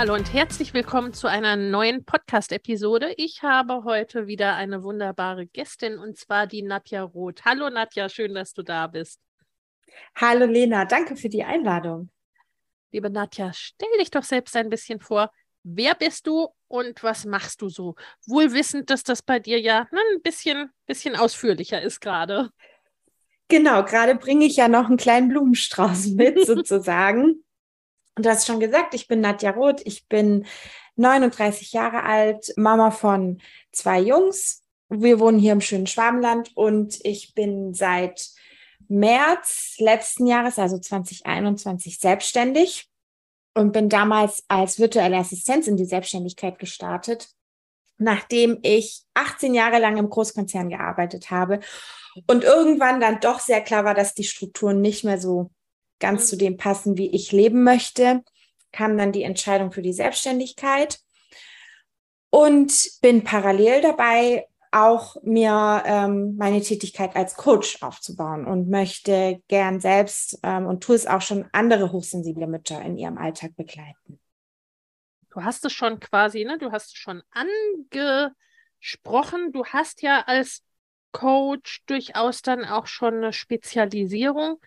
Hallo und herzlich willkommen zu einer neuen Podcast-Episode. Ich habe heute wieder eine wunderbare Gästin und zwar die Nadja Roth. Hallo Nadja, schön, dass du da bist. Hallo Lena, danke für die Einladung. Liebe Nadja, stell dich doch selbst ein bisschen vor. Wer bist du und was machst du so? Wohl wissend, dass das bei dir ja na, ein bisschen, bisschen ausführlicher ist gerade. Genau, gerade bringe ich ja noch einen kleinen Blumenstrauß mit sozusagen. Und du hast schon gesagt, ich bin Nadja Roth, ich bin 39 Jahre alt, Mama von zwei Jungs. Wir wohnen hier im schönen Schwabenland und ich bin seit März letzten Jahres, also 2021, selbstständig und bin damals als virtuelle Assistenz in die Selbstständigkeit gestartet, nachdem ich 18 Jahre lang im Großkonzern gearbeitet habe und irgendwann dann doch sehr klar war, dass die Strukturen nicht mehr so ganz zu dem passen, wie ich leben möchte, kam dann die Entscheidung für die Selbstständigkeit und bin parallel dabei, auch mir ähm, meine Tätigkeit als Coach aufzubauen und möchte gern selbst ähm, und tue es auch schon andere hochsensible Mütter in ihrem Alltag begleiten. Du hast es schon quasi, ne? Du hast es schon angesprochen. Du hast ja als Coach durchaus dann auch schon eine Spezialisierung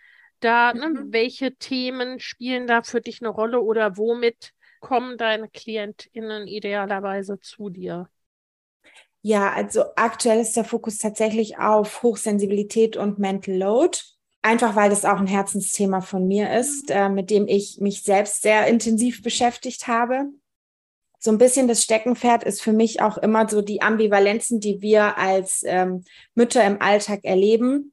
da, ne, mhm. welche Themen spielen da für dich eine Rolle oder womit kommen deine KlientInnen idealerweise zu dir? Ja, also aktuell ist der Fokus tatsächlich auf Hochsensibilität und Mental Load. Einfach weil das auch ein Herzensthema von mir ist, mhm. äh, mit dem ich mich selbst sehr intensiv beschäftigt habe. So ein bisschen das Steckenpferd ist für mich auch immer so die Ambivalenzen, die wir als ähm, Mütter im Alltag erleben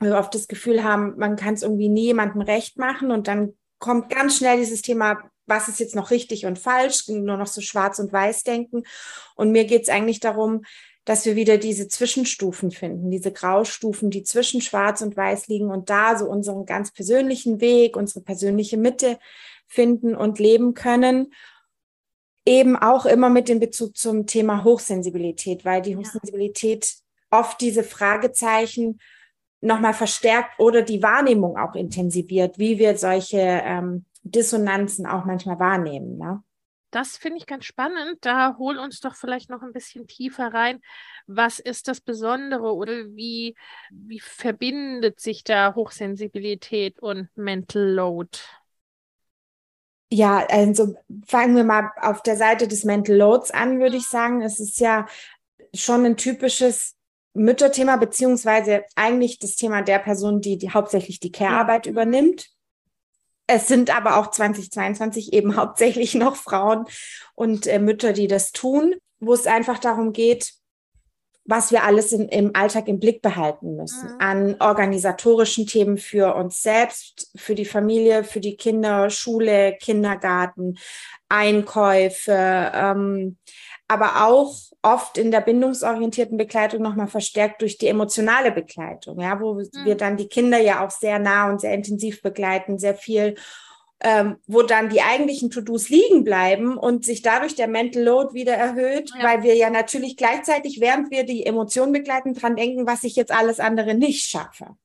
wir oft das Gefühl haben, man kann es irgendwie nie jemandem recht machen und dann kommt ganz schnell dieses Thema, was ist jetzt noch richtig und falsch, nur noch so schwarz und weiß denken. Und mir geht es eigentlich darum, dass wir wieder diese Zwischenstufen finden, diese Graustufen, die zwischen schwarz und weiß liegen und da so unseren ganz persönlichen Weg, unsere persönliche Mitte finden und leben können. Eben auch immer mit dem Bezug zum Thema Hochsensibilität, weil die Hochsensibilität oft diese Fragezeichen nochmal verstärkt oder die Wahrnehmung auch intensiviert, wie wir solche ähm, Dissonanzen auch manchmal wahrnehmen. Ne? Das finde ich ganz spannend. Da hol uns doch vielleicht noch ein bisschen tiefer rein. Was ist das Besondere oder wie, wie verbindet sich da Hochsensibilität und Mental Load? Ja, also fangen wir mal auf der Seite des Mental Loads an, würde ich sagen. Es ist ja schon ein typisches Mütterthema, beziehungsweise eigentlich das Thema der Person, die, die hauptsächlich die Care-Arbeit ja. übernimmt. Es sind aber auch 2022 eben hauptsächlich noch Frauen und äh, Mütter, die das tun, wo es einfach darum geht, was wir alles in, im Alltag im Blick behalten müssen. Mhm. An organisatorischen Themen für uns selbst, für die Familie, für die Kinder, Schule, Kindergarten, Einkäufe, ähm, aber auch oft in der bindungsorientierten Begleitung nochmal verstärkt durch die emotionale Begleitung, ja, wo mhm. wir dann die Kinder ja auch sehr nah und sehr intensiv begleiten, sehr viel, ähm, wo dann die eigentlichen To-Dos liegen bleiben und sich dadurch der Mental Load wieder erhöht, ja. weil wir ja natürlich gleichzeitig, während wir die Emotionen begleiten, dran denken, was ich jetzt alles andere nicht schaffe.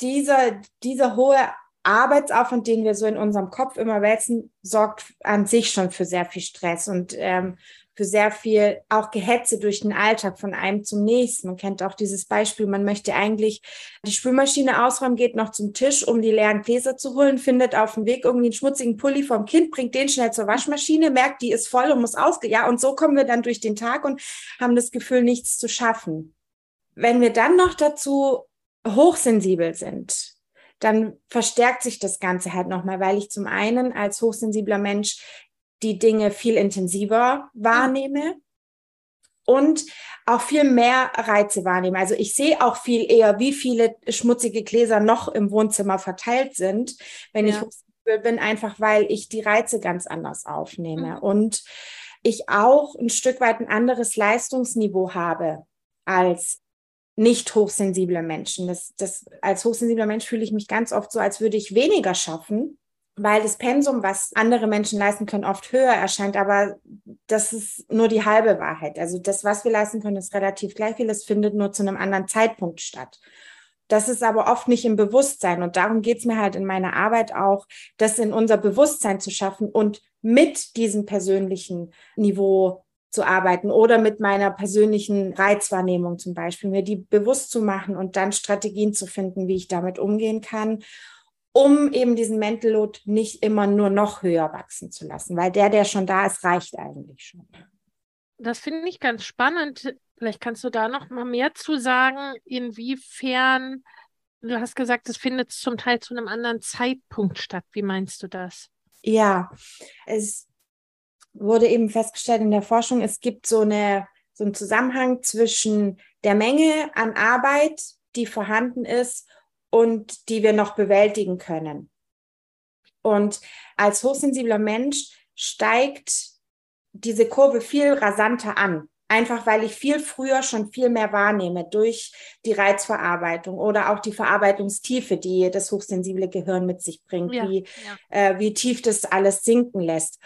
Dieser, dieser hohe Arbeitsaufwand, den wir so in unserem Kopf immer wälzen, sorgt an sich schon für sehr viel Stress und ähm, für sehr viel auch Gehetze durch den Alltag von einem zum nächsten. Man kennt auch dieses Beispiel, man möchte eigentlich die Spülmaschine ausräumen, geht noch zum Tisch, um die leeren Gläser zu holen, findet auf dem Weg irgendwie einen schmutzigen Pulli vom Kind, bringt den schnell zur Waschmaschine, merkt, die ist voll und muss ausge... Ja, und so kommen wir dann durch den Tag und haben das Gefühl, nichts zu schaffen. Wenn wir dann noch dazu hochsensibel sind, dann verstärkt sich das Ganze halt nochmal, weil ich zum einen als hochsensibler Mensch die Dinge viel intensiver wahrnehme und auch viel mehr Reize wahrnehme. Also ich sehe auch viel eher, wie viele schmutzige Gläser noch im Wohnzimmer verteilt sind, wenn ja. ich hochsensibel bin, einfach weil ich die Reize ganz anders aufnehme. Mhm. Und ich auch ein Stück weit ein anderes Leistungsniveau habe als nicht hochsensible Menschen. Das, das, als hochsensibler Mensch fühle ich mich ganz oft so, als würde ich weniger schaffen, weil das Pensum, was andere Menschen leisten können, oft höher erscheint. Aber das ist nur die halbe Wahrheit. Also das, was wir leisten können, ist relativ gleich viel. Es findet nur zu einem anderen Zeitpunkt statt. Das ist aber oft nicht im Bewusstsein. Und darum geht es mir halt in meiner Arbeit auch, das in unser Bewusstsein zu schaffen und mit diesem persönlichen Niveau zu arbeiten oder mit meiner persönlichen Reizwahrnehmung zum Beispiel, mir die bewusst zu machen und dann Strategien zu finden, wie ich damit umgehen kann, um eben diesen Mental Load nicht immer nur noch höher wachsen zu lassen, weil der, der schon da ist, reicht eigentlich schon. Das finde ich ganz spannend. Vielleicht kannst du da noch mal mehr zu sagen, inwiefern du hast gesagt, es findet zum Teil zu einem anderen Zeitpunkt statt. Wie meinst du das? Ja, es wurde eben festgestellt in der Forschung, es gibt so, eine, so einen Zusammenhang zwischen der Menge an Arbeit, die vorhanden ist und die wir noch bewältigen können. Und als hochsensibler Mensch steigt diese Kurve viel rasanter an. Einfach weil ich viel früher schon viel mehr wahrnehme durch die Reizverarbeitung oder auch die Verarbeitungstiefe, die das hochsensible Gehirn mit sich bringt, ja, wie, ja. Äh, wie tief das alles sinken lässt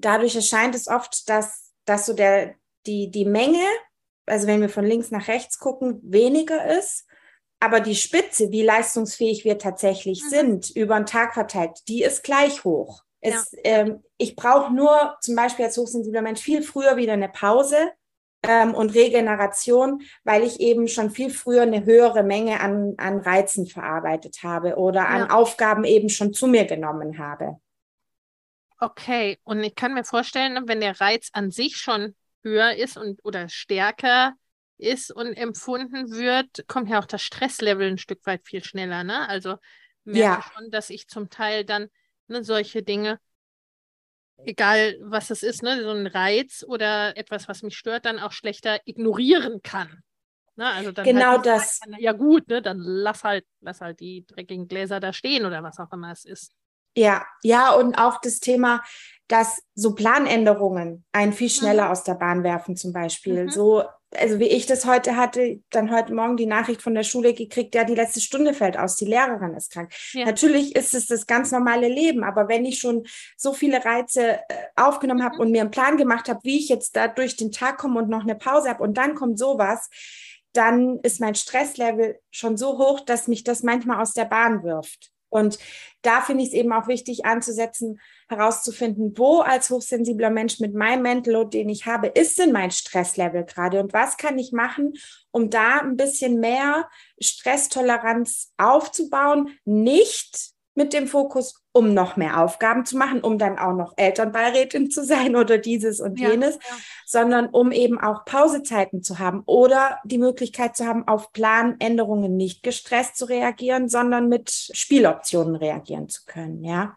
dadurch erscheint es oft, dass, dass so der, die, die Menge, also wenn wir von links nach rechts gucken, weniger ist. Aber die Spitze, wie leistungsfähig wir tatsächlich mhm. sind, über den Tag verteilt, die ist gleich hoch. Es, ja. ähm, ich brauche nur zum Beispiel als hochsensibler Mensch viel früher wieder eine Pause ähm, und Regeneration, weil ich eben schon viel früher eine höhere Menge an, an Reizen verarbeitet habe oder ja. an Aufgaben eben schon zu mir genommen habe. Okay, und ich kann mir vorstellen, wenn der Reiz an sich schon höher ist und oder stärker ist und empfunden wird, kommt ja auch das Stresslevel ein Stück weit viel schneller. Ne? Also merke ja. schon, dass ich zum Teil dann ne, solche Dinge, egal was es ist, ne, so ein Reiz oder etwas, was mich stört, dann auch schlechter ignorieren kann. Ne? Also dann genau halt das. Ja gut, ne, dann lass halt, lass halt die dreckigen Gläser da stehen oder was auch immer es ist. Ja, ja, und auch das Thema, dass so Planänderungen einen viel schneller mhm. aus der Bahn werfen, zum Beispiel. Mhm. So, also wie ich das heute hatte, dann heute Morgen die Nachricht von der Schule gekriegt, ja, die letzte Stunde fällt aus, die Lehrerin ist krank. Ja. Natürlich ist es das ganz normale Leben, aber wenn ich schon so viele Reize äh, aufgenommen habe mhm. und mir einen Plan gemacht habe, wie ich jetzt da durch den Tag komme und noch eine Pause habe und dann kommt sowas, dann ist mein Stresslevel schon so hoch, dass mich das manchmal aus der Bahn wirft. Und da finde ich es eben auch wichtig anzusetzen, herauszufinden, wo als hochsensibler Mensch mit meinem Mental Load, den ich habe, ist denn mein Stresslevel gerade und was kann ich machen, um da ein bisschen mehr Stresstoleranz aufzubauen, nicht mit dem Fokus, um noch mehr Aufgaben zu machen, um dann auch noch Elternbeirätin zu sein oder dieses und ja, jenes, ja. sondern um eben auch Pausezeiten zu haben oder die Möglichkeit zu haben, auf Planänderungen nicht gestresst zu reagieren, sondern mit Spieloptionen reagieren zu können, ja.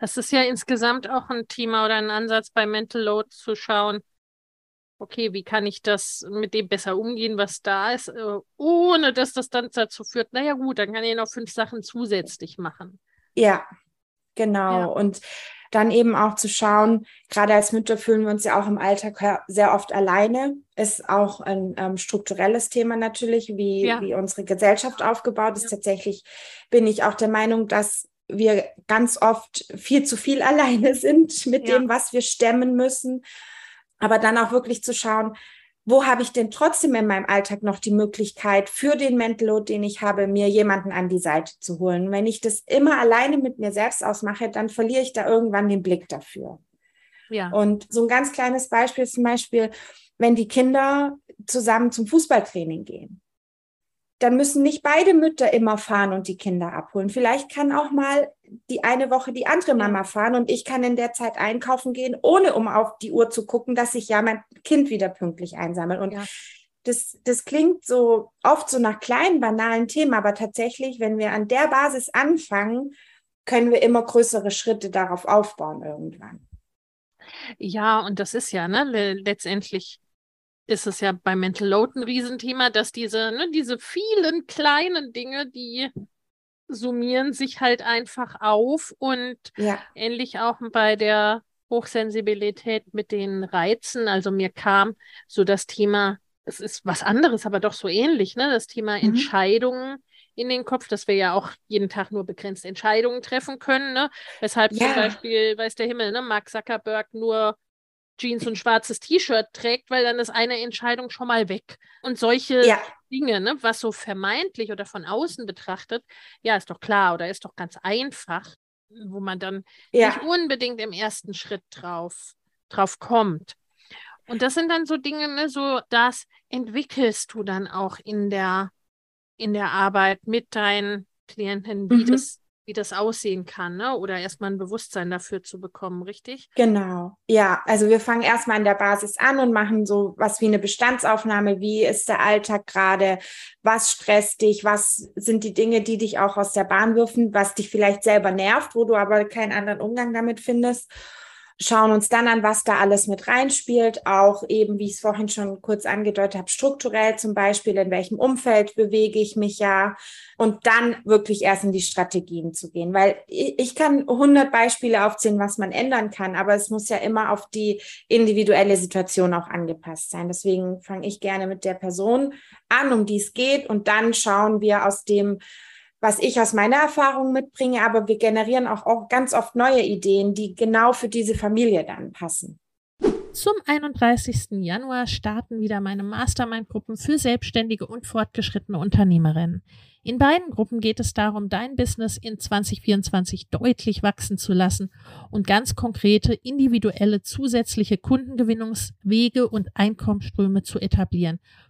Das ist ja insgesamt auch ein Thema oder ein Ansatz bei Mental Load zu schauen, okay, wie kann ich das mit dem besser umgehen, was da ist, äh, ohne dass das dann dazu führt, naja gut, dann kann ich noch fünf Sachen zusätzlich machen. Ja, genau. Ja. Und dann eben auch zu schauen, gerade als Mütter fühlen wir uns ja auch im Alltag sehr oft alleine. Ist auch ein ähm, strukturelles Thema natürlich, wie, ja. wie unsere Gesellschaft aufgebaut ist. Ja. Tatsächlich bin ich auch der Meinung, dass wir ganz oft viel zu viel alleine sind mit dem, was wir stemmen müssen aber dann auch wirklich zu schauen, wo habe ich denn trotzdem in meinem Alltag noch die Möglichkeit, für den Mental Load, den ich habe, mir jemanden an die Seite zu holen. Wenn ich das immer alleine mit mir selbst ausmache, dann verliere ich da irgendwann den Blick dafür. Ja. Und so ein ganz kleines Beispiel ist zum Beispiel, wenn die Kinder zusammen zum Fußballtraining gehen. Dann müssen nicht beide Mütter immer fahren und die Kinder abholen. Vielleicht kann auch mal die eine Woche die andere Mama fahren und ich kann in der Zeit einkaufen gehen, ohne um auf die Uhr zu gucken, dass sich ja mein Kind wieder pünktlich einsammelt. Und ja. das, das klingt so oft so nach kleinen, banalen Themen, aber tatsächlich, wenn wir an der Basis anfangen, können wir immer größere Schritte darauf aufbauen irgendwann. Ja, und das ist ja, ne, letztendlich ist es ja bei Mental Load ein Riesenthema, dass diese, ne, diese vielen kleinen Dinge, die summieren sich halt einfach auf und ja. ähnlich auch bei der Hochsensibilität mit den Reizen. Also mir kam so das Thema, es ist was anderes, aber doch so ähnlich, ne? Das Thema mhm. Entscheidungen in den Kopf, dass wir ja auch jeden Tag nur begrenzt Entscheidungen treffen können, ne? Weshalb ja. zum Beispiel, weiß der Himmel, ne, Mark Zuckerberg nur Jeans und schwarzes T-Shirt trägt, weil dann ist eine Entscheidung schon mal weg. Und solche ja. Dinge, ne, was so vermeintlich oder von außen betrachtet, ja, ist doch klar oder ist doch ganz einfach, wo man dann ja. nicht unbedingt im ersten Schritt drauf, drauf kommt. Und das sind dann so Dinge, ne, so das entwickelst du dann auch in der, in der Arbeit mit deinen Klienten, wie mhm. das wie das aussehen kann, ne? oder erstmal ein Bewusstsein dafür zu bekommen, richtig? Genau, ja. Also wir fangen erstmal an der Basis an und machen so was wie eine Bestandsaufnahme. Wie ist der Alltag gerade? Was stresst dich? Was sind die Dinge, die dich auch aus der Bahn wirfen, was dich vielleicht selber nervt, wo du aber keinen anderen Umgang damit findest? Schauen uns dann an, was da alles mit reinspielt, auch eben, wie ich es vorhin schon kurz angedeutet habe, strukturell zum Beispiel, in welchem Umfeld bewege ich mich ja. Und dann wirklich erst in die Strategien zu gehen, weil ich kann 100 Beispiele aufzählen, was man ändern kann, aber es muss ja immer auf die individuelle Situation auch angepasst sein. Deswegen fange ich gerne mit der Person an, um die es geht. Und dann schauen wir aus dem was ich aus meiner Erfahrung mitbringe, aber wir generieren auch, auch ganz oft neue Ideen, die genau für diese Familie dann passen. Zum 31. Januar starten wieder meine Mastermind-Gruppen für selbstständige und fortgeschrittene Unternehmerinnen. In beiden Gruppen geht es darum, dein Business in 2024 deutlich wachsen zu lassen und ganz konkrete, individuelle, zusätzliche Kundengewinnungswege und Einkommensströme zu etablieren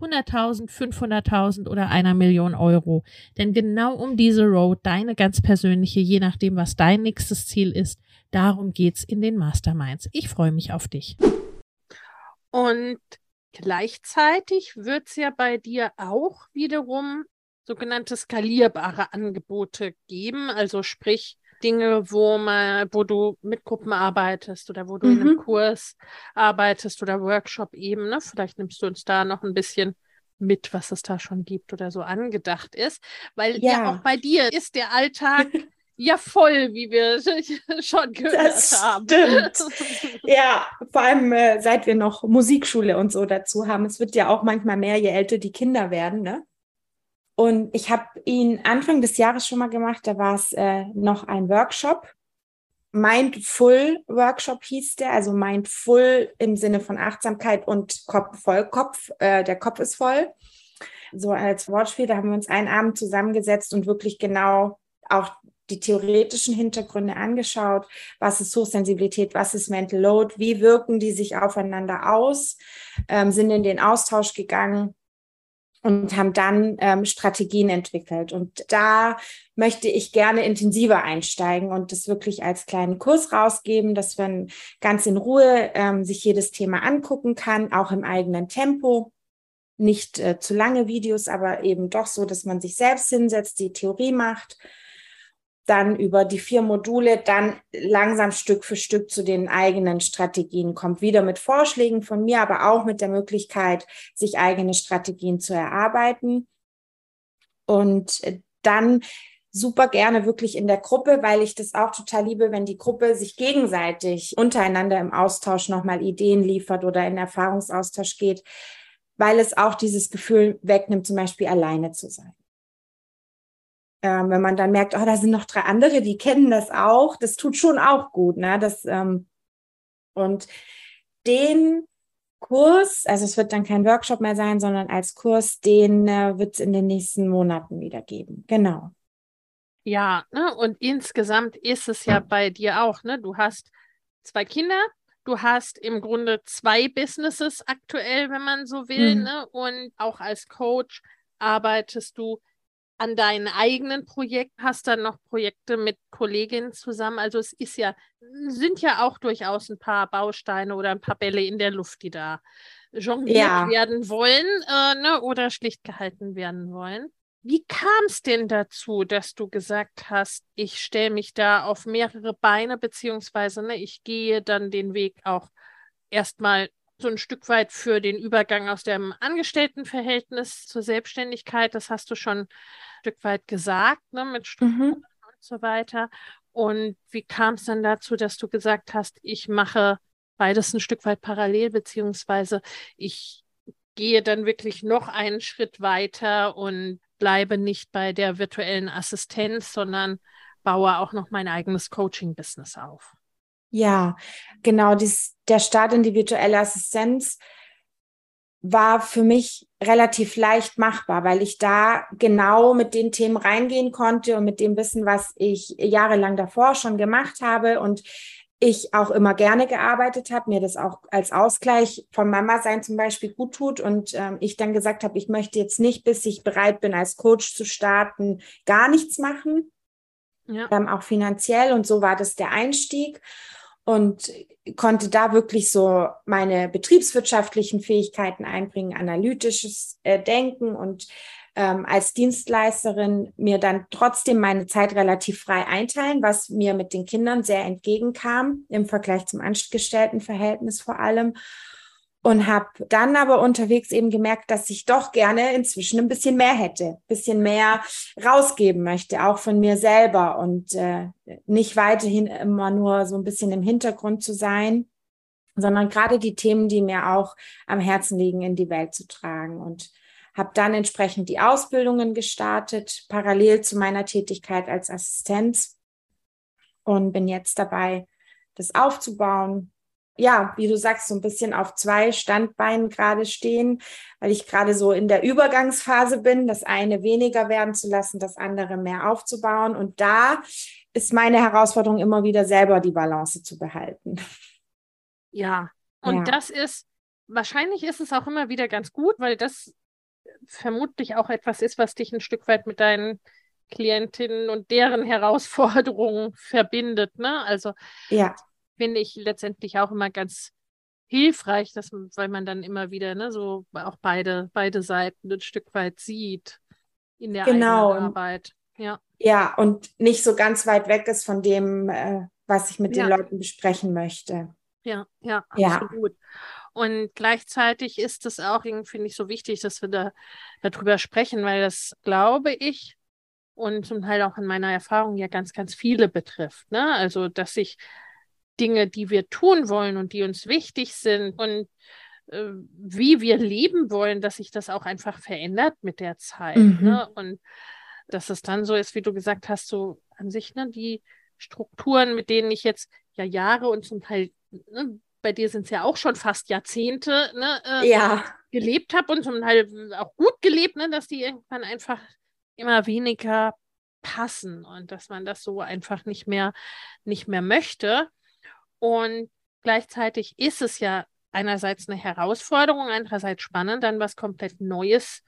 100.000, 500.000 oder einer Million Euro. Denn genau um diese Road, deine ganz persönliche, je nachdem, was dein nächstes Ziel ist, darum geht's in den Masterminds. Ich freue mich auf dich. Und gleichzeitig wird's ja bei dir auch wiederum sogenannte skalierbare Angebote geben. Also sprich, Dinge, wo man, wo du mit Gruppen arbeitest oder wo du mhm. in einem mhm. Kurs arbeitest oder Workshop eben, ne? Vielleicht nimmst du uns da noch ein bisschen mit, was es da schon gibt oder so angedacht ist. Weil ja, ja auch bei dir ist der Alltag ja voll, wie wir schon gehört das haben. Stimmt. ja, vor allem äh, seit wir noch Musikschule und so dazu haben. Es wird ja auch manchmal mehr, je älter die Kinder werden, ne? Und ich habe ihn Anfang des Jahres schon mal gemacht, da war es äh, noch ein Workshop. Mindful Workshop hieß der, also Mindful im Sinne von Achtsamkeit und Kopf voll Kopf, äh, der Kopf ist voll. So als Wortspiel, da haben wir uns einen Abend zusammengesetzt und wirklich genau auch die theoretischen Hintergründe angeschaut. Was ist Hochsensibilität? Was ist Mental Load? Wie wirken die sich aufeinander aus? Ähm, sind in den Austausch gegangen und haben dann ähm, Strategien entwickelt. Und da möchte ich gerne intensiver einsteigen und das wirklich als kleinen Kurs rausgeben, dass man ganz in Ruhe ähm, sich jedes Thema angucken kann, auch im eigenen Tempo. Nicht äh, zu lange Videos, aber eben doch so, dass man sich selbst hinsetzt, die Theorie macht dann über die vier Module dann langsam Stück für Stück zu den eigenen Strategien kommt. Wieder mit Vorschlägen von mir, aber auch mit der Möglichkeit, sich eigene Strategien zu erarbeiten. Und dann super gerne wirklich in der Gruppe, weil ich das auch total liebe, wenn die Gruppe sich gegenseitig untereinander im Austausch nochmal Ideen liefert oder in Erfahrungsaustausch geht, weil es auch dieses Gefühl wegnimmt, zum Beispiel alleine zu sein. Ähm, wenn man dann merkt, oh, da sind noch drei andere, die kennen das auch, das tut schon auch gut. Ne? Das, ähm, und den Kurs, also es wird dann kein Workshop mehr sein, sondern als Kurs, den äh, wird es in den nächsten Monaten wieder geben. Genau. Ja, ne? und insgesamt ist es ja bei dir auch, ne? Du hast zwei Kinder, du hast im Grunde zwei Businesses aktuell, wenn man so will, mhm. ne? Und auch als Coach arbeitest du an deinen eigenen Projekten, hast dann noch Projekte mit Kolleginnen zusammen. Also es ist ja, sind ja auch durchaus ein paar Bausteine oder ein paar Bälle in der Luft, die da jongliert ja. werden wollen äh, ne, oder schlicht gehalten werden wollen. Wie kam es denn dazu, dass du gesagt hast, ich stelle mich da auf mehrere Beine, beziehungsweise ne, ich gehe dann den Weg auch erstmal so ein Stück weit für den Übergang aus dem Angestelltenverhältnis zur Selbstständigkeit. Das hast du schon ein Stück weit gesagt, ne, mit Strukturen mhm. und so weiter. Und wie kam es dann dazu, dass du gesagt hast, ich mache beides ein Stück weit parallel, beziehungsweise ich gehe dann wirklich noch einen Schritt weiter und bleibe nicht bei der virtuellen Assistenz, sondern baue auch noch mein eigenes Coaching-Business auf. Ja, genau. Dies, der Start in die virtuelle Assistenz war für mich relativ leicht machbar, weil ich da genau mit den Themen reingehen konnte und mit dem Wissen, was ich jahrelang davor schon gemacht habe und ich auch immer gerne gearbeitet habe, mir das auch als Ausgleich vom Mama sein zum Beispiel gut tut und ähm, ich dann gesagt habe, ich möchte jetzt nicht, bis ich bereit bin, als Coach zu starten, gar nichts machen, ja. ähm, auch finanziell und so war das der Einstieg und konnte da wirklich so meine betriebswirtschaftlichen Fähigkeiten einbringen, analytisches äh, Denken und ähm, als Dienstleisterin mir dann trotzdem meine Zeit relativ frei einteilen, was mir mit den Kindern sehr entgegenkam im Vergleich zum Angestelltenverhältnis vor allem und habe dann aber unterwegs eben gemerkt, dass ich doch gerne inzwischen ein bisschen mehr hätte, ein bisschen mehr rausgeben möchte, auch von mir selber und äh, nicht weiterhin immer nur so ein bisschen im Hintergrund zu sein, sondern gerade die Themen, die mir auch am Herzen liegen, in die Welt zu tragen. Und habe dann entsprechend die Ausbildungen gestartet, parallel zu meiner Tätigkeit als Assistenz und bin jetzt dabei, das aufzubauen, ja, wie du sagst, so ein bisschen auf zwei Standbeinen gerade stehen, weil ich gerade so in der Übergangsphase bin, das eine weniger werden zu lassen, das andere mehr aufzubauen. Und da ist meine Herausforderung immer wieder selber die Balance zu behalten. Ja, und ja. das ist, wahrscheinlich ist es auch immer wieder ganz gut, weil das vermutlich auch etwas ist, was dich ein Stück weit mit deinen Klientinnen und deren Herausforderungen verbindet. Ne? Also ja finde ich letztendlich auch immer ganz hilfreich, dass, weil man dann immer wieder ne, so auch beide, beide Seiten ein Stück weit sieht in der genau. Arbeit. Ja. ja, und nicht so ganz weit weg ist von dem, äh, was ich mit ja. den Leuten besprechen möchte. Ja, ja, absolut. Ja. Und gleichzeitig ist es auch, finde ich, so wichtig, dass wir da darüber sprechen, weil das, glaube ich, und zum Teil auch in meiner Erfahrung ja ganz, ganz viele betrifft. Ne? Also, dass sich Dinge, die wir tun wollen und die uns wichtig sind und äh, wie wir leben wollen, dass sich das auch einfach verändert mit der Zeit. Mhm. Ne? Und dass es dann so ist, wie du gesagt hast, so an sich, ne, die Strukturen, mit denen ich jetzt ja Jahre und zum Teil, ne, bei dir sind es ja auch schon fast Jahrzehnte, ne, äh, ja. gelebt habe und zum Teil auch gut gelebt, ne, dass die irgendwann einfach immer weniger passen und dass man das so einfach nicht mehr, nicht mehr möchte. Und gleichzeitig ist es ja einerseits eine Herausforderung, andererseits spannend, dann was komplett Neues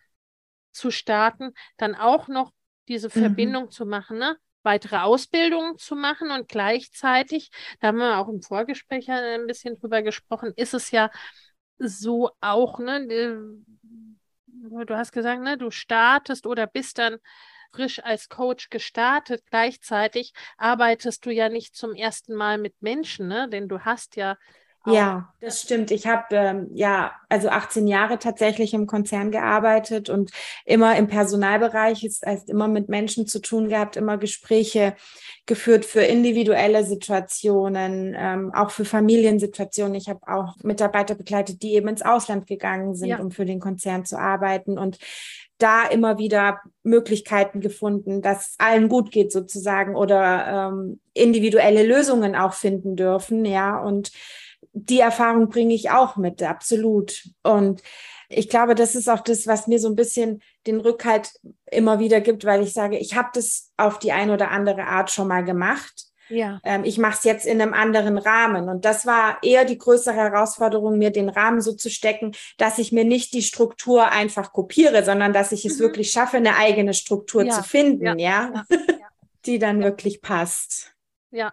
zu starten, dann auch noch diese mhm. Verbindung zu machen, ne? weitere Ausbildungen zu machen und gleichzeitig, da haben wir auch im Vorgespräch ein bisschen drüber gesprochen, ist es ja so auch, ne, du hast gesagt, ne, du startest oder bist dann frisch als Coach gestartet. Gleichzeitig arbeitest du ja nicht zum ersten Mal mit Menschen, ne? denn du hast ja Ja, das stimmt. Ich habe ähm, ja also 18 Jahre tatsächlich im Konzern gearbeitet und immer im Personalbereich, das heißt immer mit Menschen zu tun gehabt, immer Gespräche geführt für individuelle Situationen, ähm, auch für Familiensituationen. Ich habe auch Mitarbeiter begleitet, die eben ins Ausland gegangen sind, ja. um für den Konzern zu arbeiten und da immer wieder Möglichkeiten gefunden, dass es allen gut geht sozusagen oder ähm, individuelle Lösungen auch finden dürfen, ja und die Erfahrung bringe ich auch mit, absolut. Und ich glaube, das ist auch das, was mir so ein bisschen den Rückhalt immer wieder gibt, weil ich sage, ich habe das auf die eine oder andere Art schon mal gemacht. Ja. Ähm, ich mache es jetzt in einem anderen Rahmen. Und das war eher die größere Herausforderung, mir den Rahmen so zu stecken, dass ich mir nicht die Struktur einfach kopiere, sondern dass ich es mhm. wirklich schaffe, eine eigene Struktur ja. zu finden, ja, ja? die dann wirklich passt. Ja,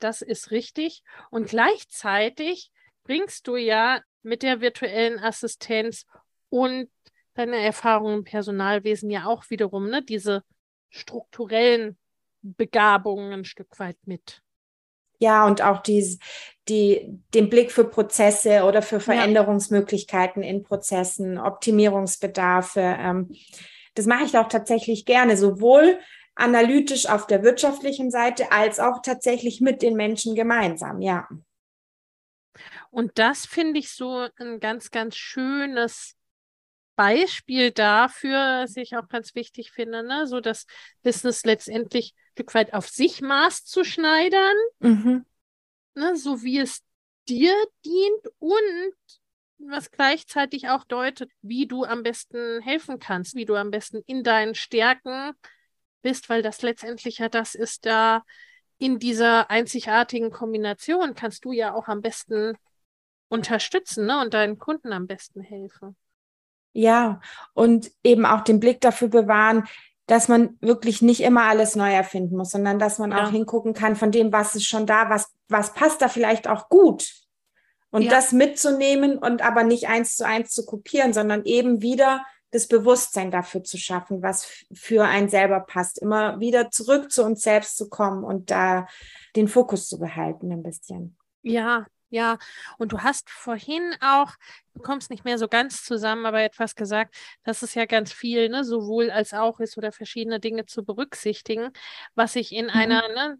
das ist richtig. Und gleichzeitig bringst du ja mit der virtuellen Assistenz und deine Erfahrungen im Personalwesen ja auch wiederum ne, diese strukturellen Begabungen ein Stück weit mit. Ja, und auch die, die, den Blick für Prozesse oder für Veränderungsmöglichkeiten in Prozessen, Optimierungsbedarfe. Ähm, das mache ich auch tatsächlich gerne, sowohl analytisch auf der wirtschaftlichen Seite als auch tatsächlich mit den Menschen gemeinsam, ja. Und das finde ich so ein ganz, ganz schönes Beispiel dafür, was ich auch ganz wichtig finde, ne? so das Business letztendlich Stück weit auf sich Maß zu schneidern, mhm. ne? so wie es dir dient und was gleichzeitig auch deutet, wie du am besten helfen kannst, wie du am besten in deinen Stärken bist, weil das letztendlich ja das ist, da in dieser einzigartigen Kombination kannst du ja auch am besten unterstützen ne? und deinen Kunden am besten helfen. Ja, und eben auch den Blick dafür bewahren, dass man wirklich nicht immer alles neu erfinden muss, sondern dass man ja. auch hingucken kann von dem, was ist schon da, was, was passt da vielleicht auch gut. Und ja. das mitzunehmen und aber nicht eins zu eins zu kopieren, sondern eben wieder das Bewusstsein dafür zu schaffen, was für einen selber passt. Immer wieder zurück zu uns selbst zu kommen und da den Fokus zu behalten ein bisschen. Ja, ja, und du hast vorhin auch, du kommst nicht mehr so ganz zusammen, aber etwas gesagt, dass es ja ganz viel, ne, sowohl als auch ist oder verschiedene Dinge zu berücksichtigen, was ich in mhm. einer, ne,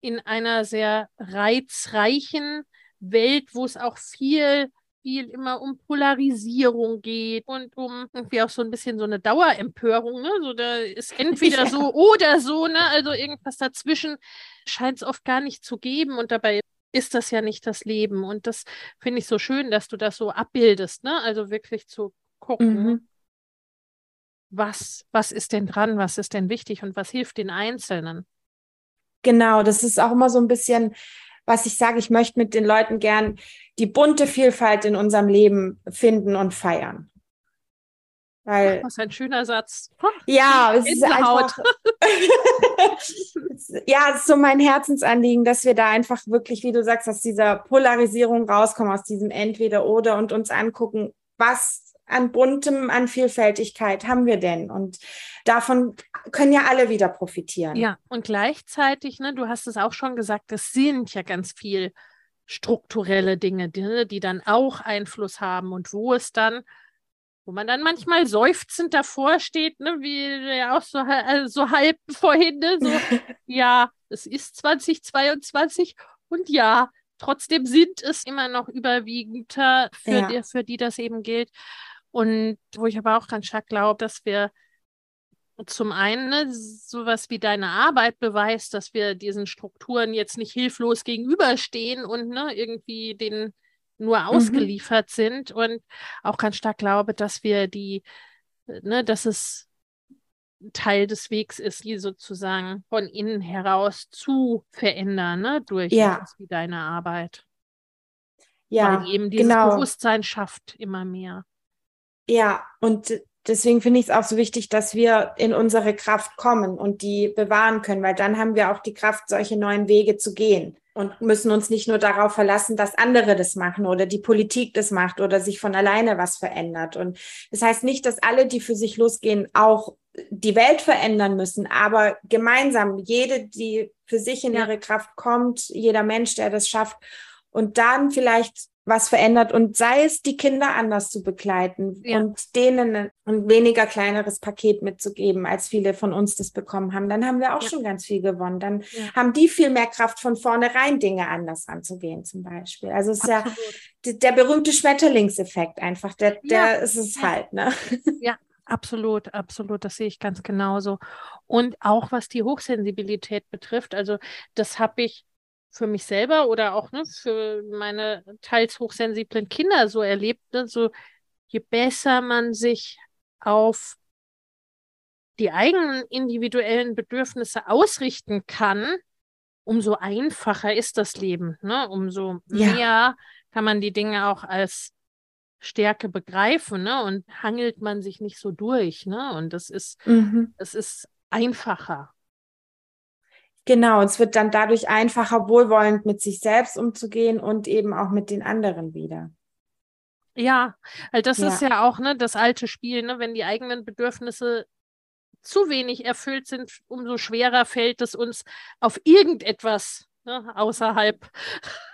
in einer sehr reizreichen Welt, wo es auch viel viel immer um Polarisierung geht und um irgendwie auch so ein bisschen so eine Dauerempörung. Ne? So, da ist entweder ja. so oder so, ne? Also irgendwas dazwischen scheint es oft gar nicht zu geben und dabei ist das ja nicht das Leben. Und das finde ich so schön, dass du das so abbildest, ne? Also wirklich zu gucken. Mhm. Was, was ist denn dran, was ist denn wichtig und was hilft den Einzelnen? Genau, das ist auch immer so ein bisschen was ich sage, ich möchte mit den Leuten gern die bunte Vielfalt in unserem Leben finden und feiern. Weil, was ein schöner Satz. Ja, es ist einfach, ja, es ist so mein Herzensanliegen, dass wir da einfach wirklich, wie du sagst, aus dieser Polarisierung rauskommen, aus diesem Entweder-Oder und uns angucken, was an buntem, an Vielfältigkeit haben wir denn? Und davon können ja alle wieder profitieren. Ja, und gleichzeitig, ne, du hast es auch schon gesagt, es sind ja ganz viel strukturelle Dinge, die, ne, die dann auch Einfluss haben und wo es dann wo man dann manchmal seufzend davor steht, ne, wie ja auch so, also so halb vorhin, ne, so, ja, es ist 2022 und ja, trotzdem sind es immer noch überwiegend für, ja. die, für die das eben gilt. Und wo ich aber auch ganz stark glaube, dass wir zum einen ne, sowas wie deine Arbeit beweist, dass wir diesen Strukturen jetzt nicht hilflos gegenüberstehen und ne, irgendwie den nur mhm. ausgeliefert mhm. sind und auch ganz stark glaube, dass wir die, ne, dass es Teil des Wegs ist, die sozusagen von innen heraus zu verändern, ne, durch ja. wie deine Arbeit. Ja, Weil eben dieses genau. Bewusstsein schafft immer mehr. Ja, und deswegen finde ich es auch so wichtig, dass wir in unsere Kraft kommen und die bewahren können, weil dann haben wir auch die Kraft, solche neuen Wege zu gehen und müssen uns nicht nur darauf verlassen, dass andere das machen oder die Politik das macht oder sich von alleine was verändert. Und das heißt nicht, dass alle, die für sich losgehen, auch die Welt verändern müssen, aber gemeinsam, jede, die für sich in ihre Kraft kommt, jeder Mensch, der das schafft, und dann vielleicht was verändert und sei es die Kinder anders zu begleiten ja. und denen ein weniger kleineres Paket mitzugeben, als viele von uns das bekommen haben, dann haben wir auch ja. schon ganz viel gewonnen. Dann ja. haben die viel mehr Kraft von vornherein Dinge anders anzugehen zum Beispiel. Also es ist Absolut. ja der berühmte Schmetterlingseffekt einfach, der, der ist es halt, ne? Ja, Absolut, absolut, das sehe ich ganz genauso. Und auch was die Hochsensibilität betrifft, also das habe ich für mich selber oder auch ne, für meine teils hochsensiblen Kinder so erlebt. Ne, so je besser man sich auf die eigenen individuellen Bedürfnisse ausrichten kann, umso einfacher ist das Leben. Ne? Umso ja. mehr kann man die Dinge auch als Stärke begreifen, ne? Und hangelt man sich nicht so durch, ne? Und das ist, mhm. das ist einfacher. Genau, es wird dann dadurch einfacher, wohlwollend mit sich selbst umzugehen und eben auch mit den anderen wieder. Ja, weil das ja. ist ja auch ne, das alte Spiel, ne, wenn die eigenen Bedürfnisse zu wenig erfüllt sind, umso schwerer fällt es uns auf irgendetwas ne, außerhalb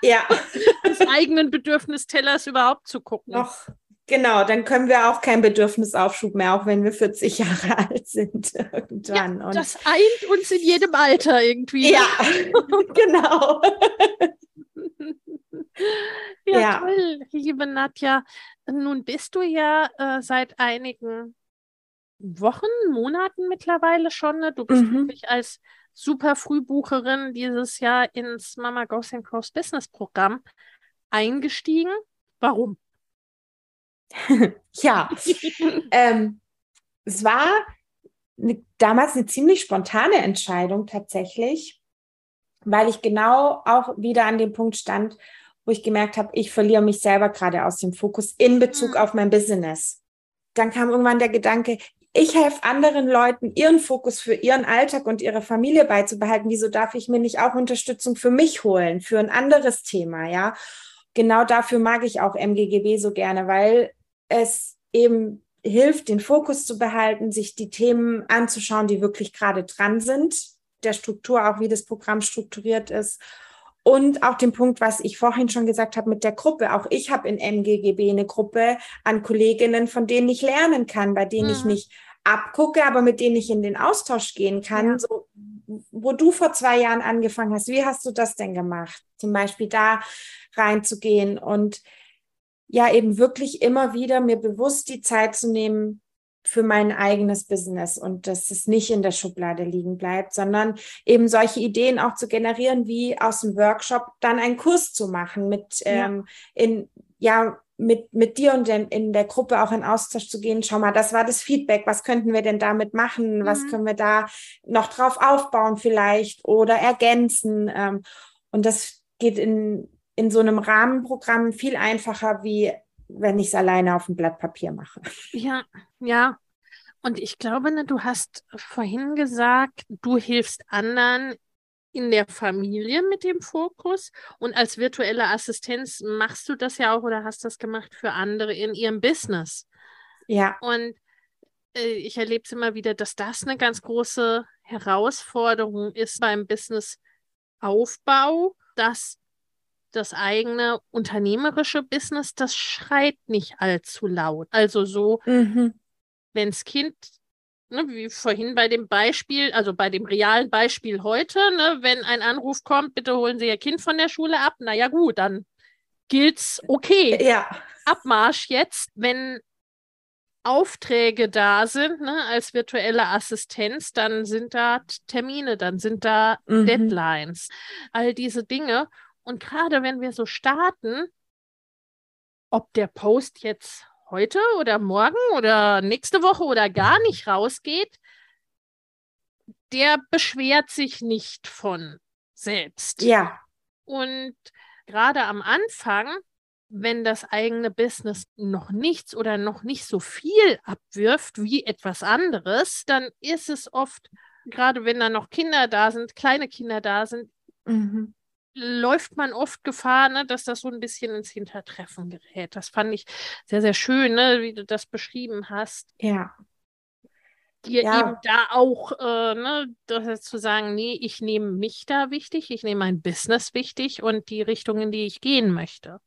ja. des eigenen Bedürfnistellers überhaupt zu gucken. Noch Genau, dann können wir auch keinen Bedürfnisaufschub mehr, auch wenn wir 40 Jahre alt sind irgendwann. Ja, das eint uns in jedem Alter irgendwie. Ja, genau. ja, ja, toll, liebe Nadja. Nun bist du ja äh, seit einigen Wochen, Monaten mittlerweile schon. Ne? Du bist mhm. wirklich als super Frühbucherin dieses Jahr ins Mama Goes and Cross Business Programm eingestiegen. Warum? ja, ähm, es war eine, damals eine ziemlich spontane Entscheidung tatsächlich, weil ich genau auch wieder an dem Punkt stand, wo ich gemerkt habe, ich verliere mich selber gerade aus dem Fokus in Bezug mhm. auf mein Business. Dann kam irgendwann der Gedanke, ich helfe anderen Leuten, ihren Fokus für ihren Alltag und ihre Familie beizubehalten. Wieso darf ich mir nicht auch Unterstützung für mich holen, für ein anderes Thema, ja? Genau dafür mag ich auch MGGB so gerne, weil es eben hilft, den Fokus zu behalten, sich die Themen anzuschauen, die wirklich gerade dran sind, der Struktur, auch wie das Programm strukturiert ist. Und auch den Punkt, was ich vorhin schon gesagt habe mit der Gruppe. Auch ich habe in MGGB eine Gruppe an Kolleginnen, von denen ich lernen kann, bei denen mhm. ich nicht abgucke, aber mit denen ich in den Austausch gehen kann. Ja. So, wo du vor zwei Jahren angefangen hast, wie hast du das denn gemacht? Zum Beispiel da reinzugehen und ja eben wirklich immer wieder mir bewusst die Zeit zu nehmen für mein eigenes Business und dass es nicht in der Schublade liegen bleibt, sondern eben solche Ideen auch zu generieren, wie aus dem Workshop dann einen Kurs zu machen mit ja. ähm, in ja mit, mit dir und in, in der Gruppe auch in Austausch zu gehen. Schau mal, das war das Feedback. Was könnten wir denn damit machen? Was mhm. können wir da noch drauf aufbauen vielleicht oder ergänzen? Ähm, und das geht in, in so einem Rahmenprogramm viel einfacher, wie wenn ich es alleine auf dem Blatt Papier mache. Ja, ja. Und ich glaube, ne, du hast vorhin gesagt, du hilfst anderen in der Familie mit dem Fokus und als virtuelle Assistenz machst du das ja auch oder hast das gemacht für andere in ihrem Business. Ja. Und äh, ich erlebe es immer wieder, dass das eine ganz große Herausforderung ist beim Businessaufbau, dass das eigene unternehmerische Business, das schreit nicht allzu laut. Also so, mhm. das Kind, ne, wie vorhin bei dem Beispiel, also bei dem realen Beispiel heute, ne, wenn ein Anruf kommt, bitte holen Sie Ihr Kind von der Schule ab, naja gut, dann gilt's okay. Ja. Abmarsch jetzt, wenn Aufträge da sind, ne, als virtuelle Assistenz, dann sind da Termine, dann sind da mhm. Deadlines, all diese Dinge. Und gerade wenn wir so starten, ob der Post jetzt heute oder morgen oder nächste Woche oder gar nicht rausgeht, der beschwert sich nicht von selbst. Ja. Und gerade am Anfang, wenn das eigene Business noch nichts oder noch nicht so viel abwirft wie etwas anderes, dann ist es oft, gerade wenn da noch Kinder da sind, kleine Kinder da sind, mhm läuft man oft Gefahr, ne, dass das so ein bisschen ins Hintertreffen gerät. Das fand ich sehr, sehr schön, ne, wie du das beschrieben hast. Ja. dir ja. eben da auch, äh, ne, das zu sagen, nee, ich nehme mich da wichtig, ich nehme mein Business wichtig und die Richtung, in die ich gehen möchte.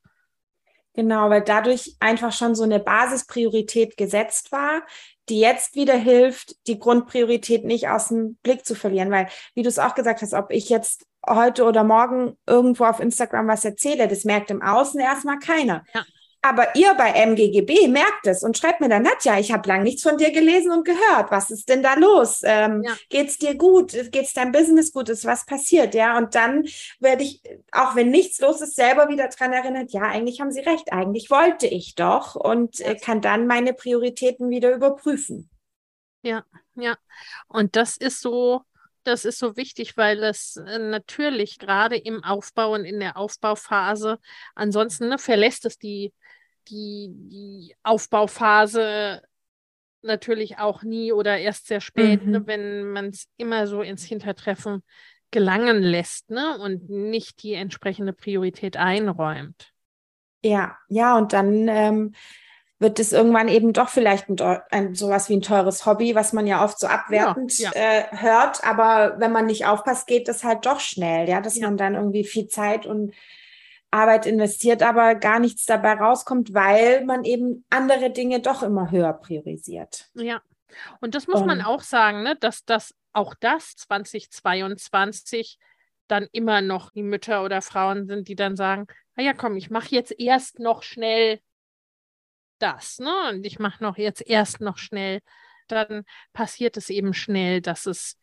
Genau, weil dadurch einfach schon so eine Basispriorität gesetzt war, die jetzt wieder hilft, die Grundpriorität nicht aus dem Blick zu verlieren. Weil, wie du es auch gesagt hast, ob ich jetzt heute oder morgen irgendwo auf Instagram was erzähle, das merkt im Außen erstmal keiner. Ja. Aber ihr bei MGGB merkt es und schreibt mir dann, Nadja, ich habe lang nichts von dir gelesen und gehört. Was ist denn da los? Ähm, ja. Geht's dir gut? Geht's deinem Business gut? Ist was passiert? Ja, und dann werde ich, auch wenn nichts los ist, selber wieder dran erinnert, ja, eigentlich haben sie recht, eigentlich wollte ich doch und äh, kann dann meine Prioritäten wieder überprüfen. Ja, ja. Und das ist so, das ist so wichtig, weil es äh, natürlich gerade im Aufbau und in der Aufbauphase, ansonsten ne, verlässt es die die, die Aufbauphase natürlich auch nie oder erst sehr spät, ne, mhm. ne, wenn man es immer so ins Hintertreffen gelangen lässt ne, und nicht die entsprechende Priorität einräumt. Ja, ja, und dann ähm, wird es irgendwann eben doch vielleicht ein, ein, sowas wie ein teures Hobby, was man ja oft so abwertend ja, ja. Äh, hört, aber wenn man nicht aufpasst, geht das halt doch schnell, ja, dass ja. man dann irgendwie viel Zeit und Arbeit investiert, aber gar nichts dabei rauskommt, weil man eben andere Dinge doch immer höher priorisiert. Ja, und das muss um, man auch sagen, ne, dass das auch das 2022 dann immer noch die Mütter oder Frauen sind, die dann sagen, na ja, komm, ich mache jetzt erst noch schnell das, ne? Und ich mache noch jetzt erst noch schnell. Dann passiert es eben schnell, dass es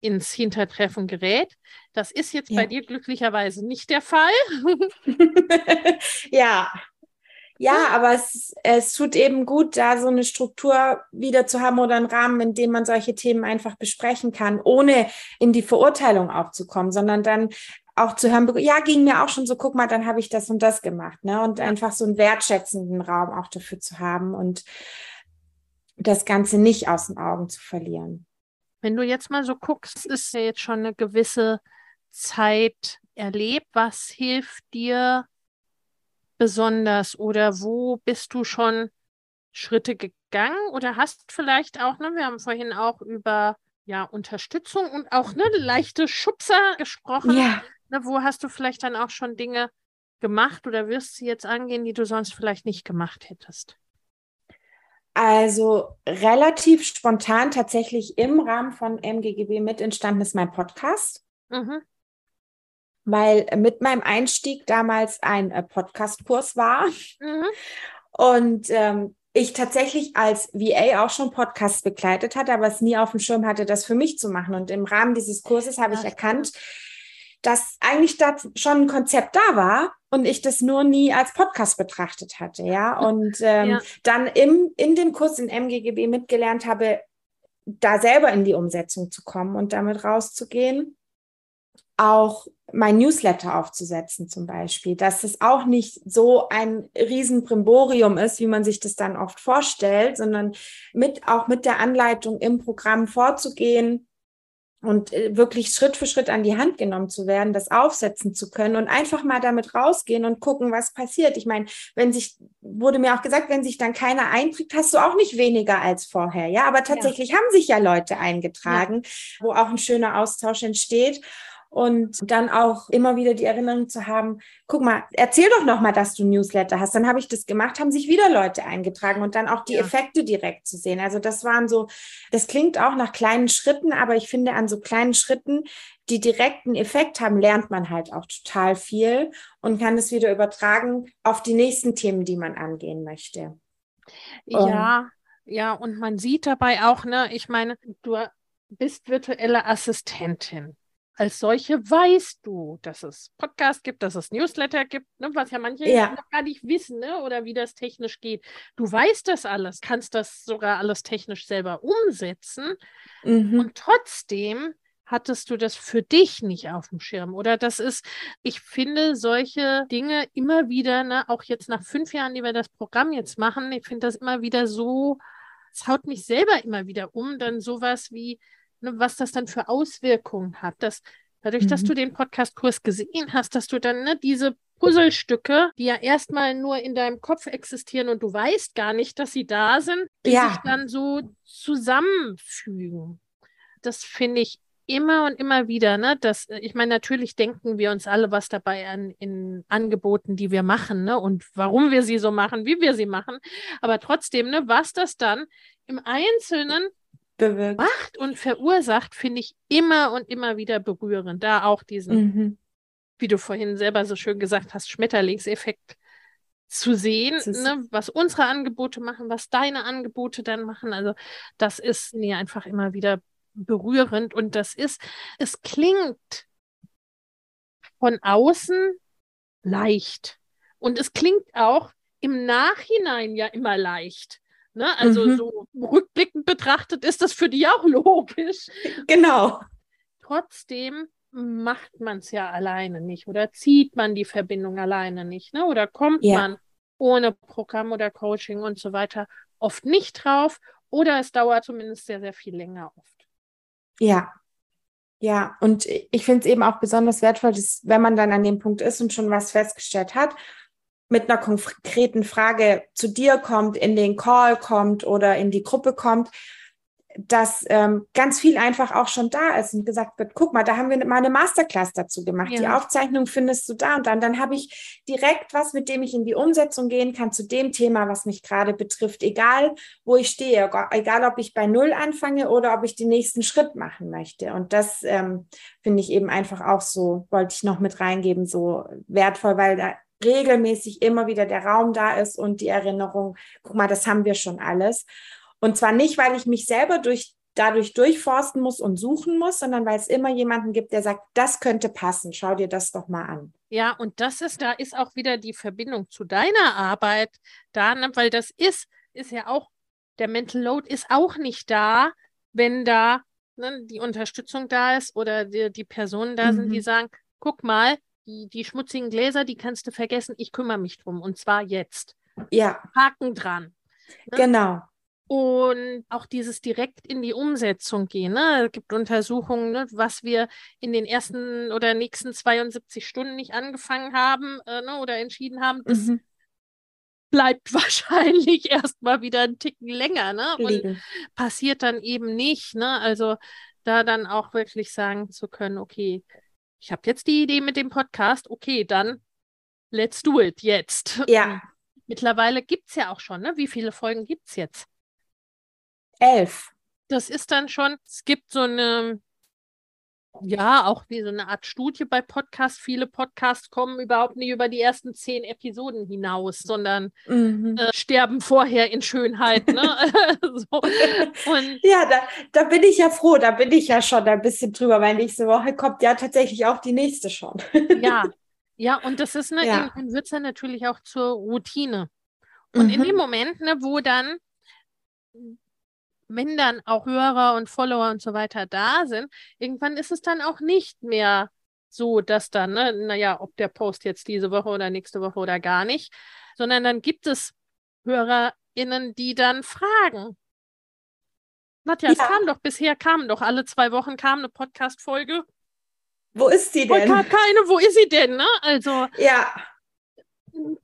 ins Hintertreffen gerät. Das ist jetzt ja. bei dir glücklicherweise nicht der Fall. ja. Ja, aber es, es tut eben gut, da so eine Struktur wieder zu haben oder einen Rahmen, in dem man solche Themen einfach besprechen kann, ohne in die Verurteilung auch zu kommen, sondern dann auch zu hören, ja, ging mir auch schon so, guck mal, dann habe ich das und das gemacht, ne? Und einfach so einen wertschätzenden Raum auch dafür zu haben und das Ganze nicht aus den Augen zu verlieren. Wenn du jetzt mal so guckst, ist ja jetzt schon eine gewisse Zeit erlebt. Was hilft dir besonders oder wo bist du schon Schritte gegangen oder hast vielleicht auch, ne, wir haben vorhin auch über ja, Unterstützung und auch eine leichte Schubser gesprochen. Ja. Ne, wo hast du vielleicht dann auch schon Dinge gemacht oder wirst sie jetzt angehen, die du sonst vielleicht nicht gemacht hättest? Also relativ spontan tatsächlich im Rahmen von MGGB mit entstanden ist mein Podcast. Mhm. Weil mit meinem Einstieg damals ein äh, Podcast-Kurs war. Mhm. Und ähm, ich tatsächlich als VA auch schon Podcasts begleitet hatte, aber es nie auf dem Schirm hatte, das für mich zu machen. Und im Rahmen dieses Kurses habe ich erkannt, dass eigentlich da schon ein Konzept da war und ich das nur nie als Podcast betrachtet hatte, ja. Und ähm, ja. dann im, in dem Kurs in MGGB mitgelernt habe, da selber in die Umsetzung zu kommen und damit rauszugehen, auch mein Newsletter aufzusetzen zum Beispiel, dass es auch nicht so ein Riesenbrimborium ist, wie man sich das dann oft vorstellt, sondern mit, auch mit der Anleitung im Programm vorzugehen, und äh, wirklich Schritt für Schritt an die Hand genommen zu werden, das aufsetzen zu können und einfach mal damit rausgehen und gucken, was passiert. Ich meine, wenn sich, wurde mir auch gesagt, wenn sich dann keiner einträgt, hast du auch nicht weniger als vorher. Ja, aber tatsächlich ja. haben sich ja Leute eingetragen, ja. wo auch ein schöner Austausch entsteht und dann auch immer wieder die Erinnerung zu haben, guck mal, erzähl doch noch mal, dass du Newsletter hast. Dann habe ich das gemacht, haben sich wieder Leute eingetragen und dann auch die ja. Effekte direkt zu sehen. Also das waren so, das klingt auch nach kleinen Schritten, aber ich finde an so kleinen Schritten, die direkten Effekt haben, lernt man halt auch total viel und kann es wieder übertragen auf die nächsten Themen, die man angehen möchte. Ja, um, ja, und man sieht dabei auch, ne, ich meine, du bist virtuelle Assistentin als solche weißt du, dass es Podcast gibt, dass es Newsletter gibt, ne, was ja manche ja. gar nicht wissen, ne, oder wie das technisch geht. Du weißt das alles, kannst das sogar alles technisch selber umsetzen mhm. und trotzdem hattest du das für dich nicht auf dem Schirm. Oder das ist, ich finde solche Dinge immer wieder, ne, auch jetzt nach fünf Jahren, die wir das Programm jetzt machen, ich finde das immer wieder so, es haut mich selber immer wieder um, dann sowas wie, was das dann für Auswirkungen hat. Dass dadurch, mhm. dass du den Podcast-Kurs gesehen hast, dass du dann ne, diese Puzzlestücke, die ja erstmal nur in deinem Kopf existieren und du weißt gar nicht, dass sie da sind, die Ja. sich dann so zusammenfügen. Das finde ich immer und immer wieder, ne? Das, ich meine, natürlich denken wir uns alle was dabei an in Angeboten, die wir machen, ne? Und warum wir sie so machen, wie wir sie machen. Aber trotzdem, ne, was das dann im Einzelnen Bewirkt. macht und verursacht, finde ich immer und immer wieder berührend. Da auch diesen, Mhm. wie du vorhin selber so schön gesagt hast, Schmetterlingseffekt zu sehen, ne, was unsere Angebote machen, was deine Angebote dann machen. Also das ist mir einfach immer wieder berührend und das ist, es klingt von außen leicht und es klingt auch im Nachhinein ja immer leicht. Ne? Also Mhm. so rückblickend betrachtet ist das für die auch logisch. Genau. Trotzdem macht man es ja alleine nicht oder zieht man die Verbindung alleine nicht, ne? Oder kommt Ja. man ohne Programm oder Coaching und so weiter oft nicht drauf oder es dauert zumindest sehr, sehr viel länger oft. Ja. Ja, und ich finde es eben auch besonders wertvoll, dass wenn man dann an dem Punkt ist und schon was festgestellt hat, mit einer konkreten Frage zu dir kommt, in den Call kommt oder in die Gruppe kommt, dass ähm, ganz viel einfach auch schon da ist und gesagt wird, guck mal, da haben wir mal eine Masterclass dazu gemacht. Die Ja. Aufzeichnung findest du da und dann. Dann habe ich direkt was, mit dem ich in die Umsetzung gehen kann zu dem Thema, was mich gerade betrifft, egal wo ich stehe, egal ob ich bei Null anfange oder ob ich den nächsten Schritt machen möchte. Und das ähm, finde ich eben einfach auch so, wollte ich noch mit reingeben, so wertvoll, weil da regelmäßig immer wieder der Raum da ist und die Erinnerung, guck mal, das haben wir schon alles. Und zwar nicht, weil ich mich selber durch, dadurch durchforsten muss und suchen muss, sondern weil es immer jemanden gibt, der sagt, das könnte passen, schau dir das doch mal an. Ja, und das ist, da ist auch wieder die Verbindung zu deiner Arbeit da, ne? weil das ist, ist ja auch, der Mental Load ist auch nicht da, wenn da ne, die Unterstützung da ist oder die, die Personen da sind, die Mhm. sagen, guck mal, die, die schmutzigen Gläser, die kannst du vergessen, ich kümmere mich drum und zwar jetzt. Ja, Haken dran. Ne? genau. Und auch dieses direkt in die Umsetzung gehen. Ne? Es gibt Untersuchungen, ne, was wir in den ersten oder nächsten 72 Stunden nicht angefangen haben äh, ne, oder entschieden haben, das Mhm. bleibt wahrscheinlich erstmal wieder einen Ticken länger. Ne? Und Liegen. passiert dann eben nicht. Ne? Also da dann auch wirklich sagen zu können, okay, ich habe jetzt die Idee mit dem Podcast, okay, dann let's do it jetzt. Ja, Mittlerweile gibt es ja auch schon, ne? Wie viele Folgen gibt es jetzt? elf. das ist dann schon, es gibt so eine, ja, auch wie so eine Art Studie bei Podcasts. Viele Podcasts kommen überhaupt nicht über die ersten zehn Episoden hinaus, sondern Mhm. äh, sterben vorher in Schönheit. Ne? so. Und Ja, da, da bin ich ja froh, da bin ich ja schon ein bisschen drüber, weil nächste Woche kommt ja tatsächlich auch die nächste schon. ja, ja, und das ist ne, Ja. irgendwann wird es dann natürlich auch zur Routine. Und in Mhm. dem Moment, ne, wo dann, wenn dann auch Hörer und Follower und so weiter da sind, irgendwann ist es dann auch nicht mehr so, dass dann, ne, naja, ob der Post jetzt diese Woche oder nächste Woche oder gar nicht, sondern dann gibt es HörerInnen, die dann fragen. Nadja, es Ja. kam doch, bisher kam doch, alle zwei Wochen kam eine Podcast-Folge. Wo ist Heute denn? hat keine, wo ist sie denn, ne? Also, Ja,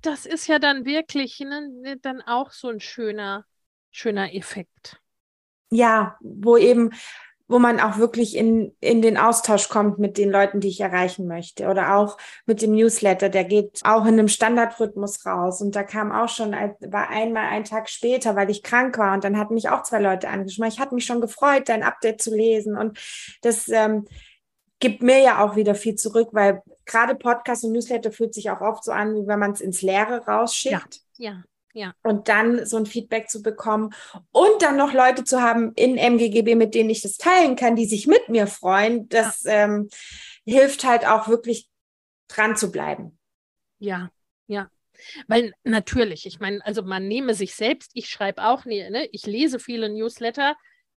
das ist ja dann wirklich ne, dann auch so ein schöner, schöner Effekt. Ja, wo eben, wo man auch wirklich in, in den Austausch kommt mit den Leuten, die ich erreichen möchte. Oder auch mit dem Newsletter, der geht auch in einem Standardrhythmus raus. Und da kam auch schon, war einmal ein Tag später, weil ich krank war. Und dann hatten mich auch zwei Leute angeschrieben. Ich hatte mich schon gefreut, dein Update zu lesen. Und das ähm, gibt mir ja auch wieder viel zurück, weil gerade Podcast und Newsletter fühlt sich auch oft so an, wie wenn man es ins Leere rausschickt. Ja, und dann so ein Feedback zu bekommen und dann noch Leute zu haben in MGGB, mit denen ich das teilen kann, die sich mit mir freuen, das ähm, hilft halt auch wirklich dran zu bleiben. ja, ja. Weil natürlich, ich meine, also man nehme sich selbst, ich schreibe auch nie, ne? Ich lese viele Newsletter.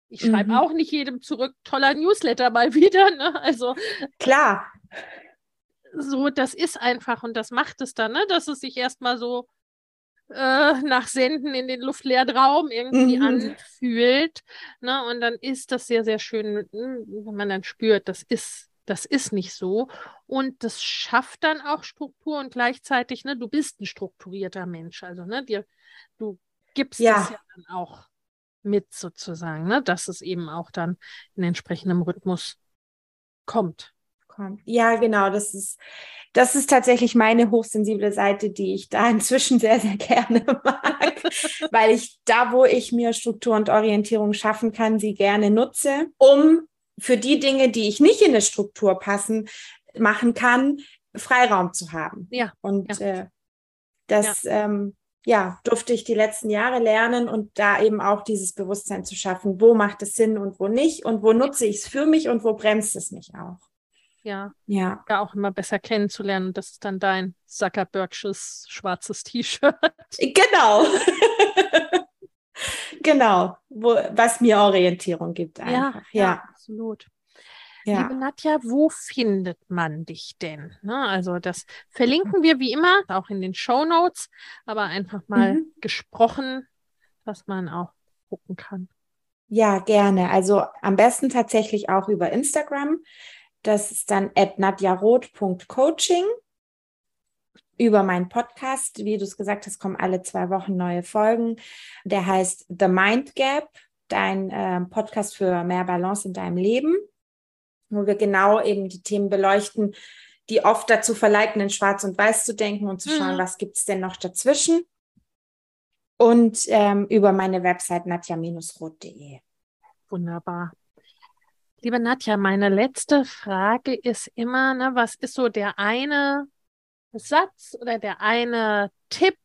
Ich schreibe Mhm. auch nicht jedem zurück, toller Newsletter mal wieder, ne? Also Klar, so, das ist einfach und das macht es dann, ne? Dass es sich erstmal so äh, nach Senden in den luftleeren Raum irgendwie Mhm. anfühlt. Ne? Und dann ist das sehr, sehr schön, mm, wenn man dann spürt, das ist das ist nicht so. Und das schafft dann auch Struktur und gleichzeitig, ne, du bist ein strukturierter Mensch. Also, ne, dir, du gibst ja. es ja dann auch mit sozusagen, ne, dass es eben auch dann in entsprechendem Rhythmus kommt. Kommt. Ja, genau, das ist, das ist tatsächlich meine hochsensible Seite, die ich da inzwischen sehr, sehr gerne mag, weil ich da, wo ich mir Struktur und Orientierung schaffen kann, sie gerne nutze, um für die Dinge, die ich nicht in eine Struktur passen, machen kann, Freiraum zu haben. Ja. Und ja. Äh, das ja. Ähm, ja, durfte ich die letzten Jahre lernen und da eben auch dieses Bewusstsein zu schaffen, wo macht es Sinn und wo nicht und wo nutze ich es für mich und wo bremst es mich auch. Ja. Ja. Ja, auch immer besser kennenzulernen. Und das ist dann dein Zuckerbergsches schwarzes T-Shirt. Genau. genau. Wo, was mir Orientierung gibt einfach. Ja, ja. ja absolut. Ja. Liebe Nadja, wo findet man dich denn? Ne, also das verlinken wir wie immer, auch in den Show Notes, aber einfach mal mhm. gesprochen, dass man auch gucken kann. Ja, gerne. Also am besten tatsächlich auch über Instagram. Das ist dann at nadjaroth.coaching. Über meinen Podcast, wie du es gesagt hast, kommen alle zwei Wochen neue Folgen. Der heißt The Mind Gap, dein äh, Podcast für mehr Balance in deinem Leben, wo wir genau eben die Themen beleuchten, die oft dazu verleiten, in Schwarz und Weiß zu denken und zu schauen, mhm. was gibt es denn noch dazwischen. Und ähm, über meine Website nadja-roth.de. Wunderbar. Liebe Nadja, meine letzte Frage ist immer, ne, was ist so der eine Satz oder der eine Tipp,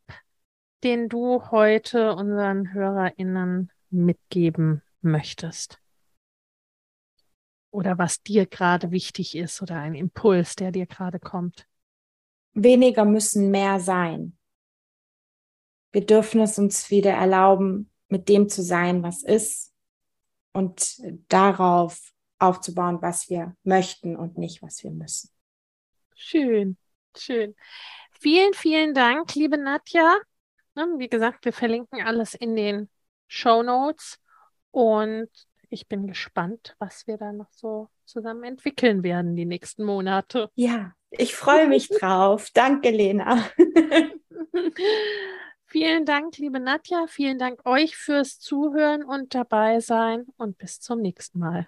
den du heute unseren HörerInnen mitgeben möchtest? Oder was dir gerade wichtig ist oder ein Impuls, der dir gerade kommt? Weniger müssen mehr sein. Wir dürfen es uns wieder erlauben, mit dem zu sein, was ist und darauf aufzubauen, was wir möchten und nicht, was wir müssen. Schön, schön. Vielen, vielen Dank, liebe Nadja. Ne, wie gesagt, wir verlinken alles in den Show Notes und ich bin gespannt, was wir da noch so zusammen entwickeln werden die nächsten Monate. Ja, ich freue mich drauf. Danke, Lena. Vielen Dank, liebe Nadja. Vielen Dank euch fürs Zuhören und dabei sein und bis zum nächsten Mal.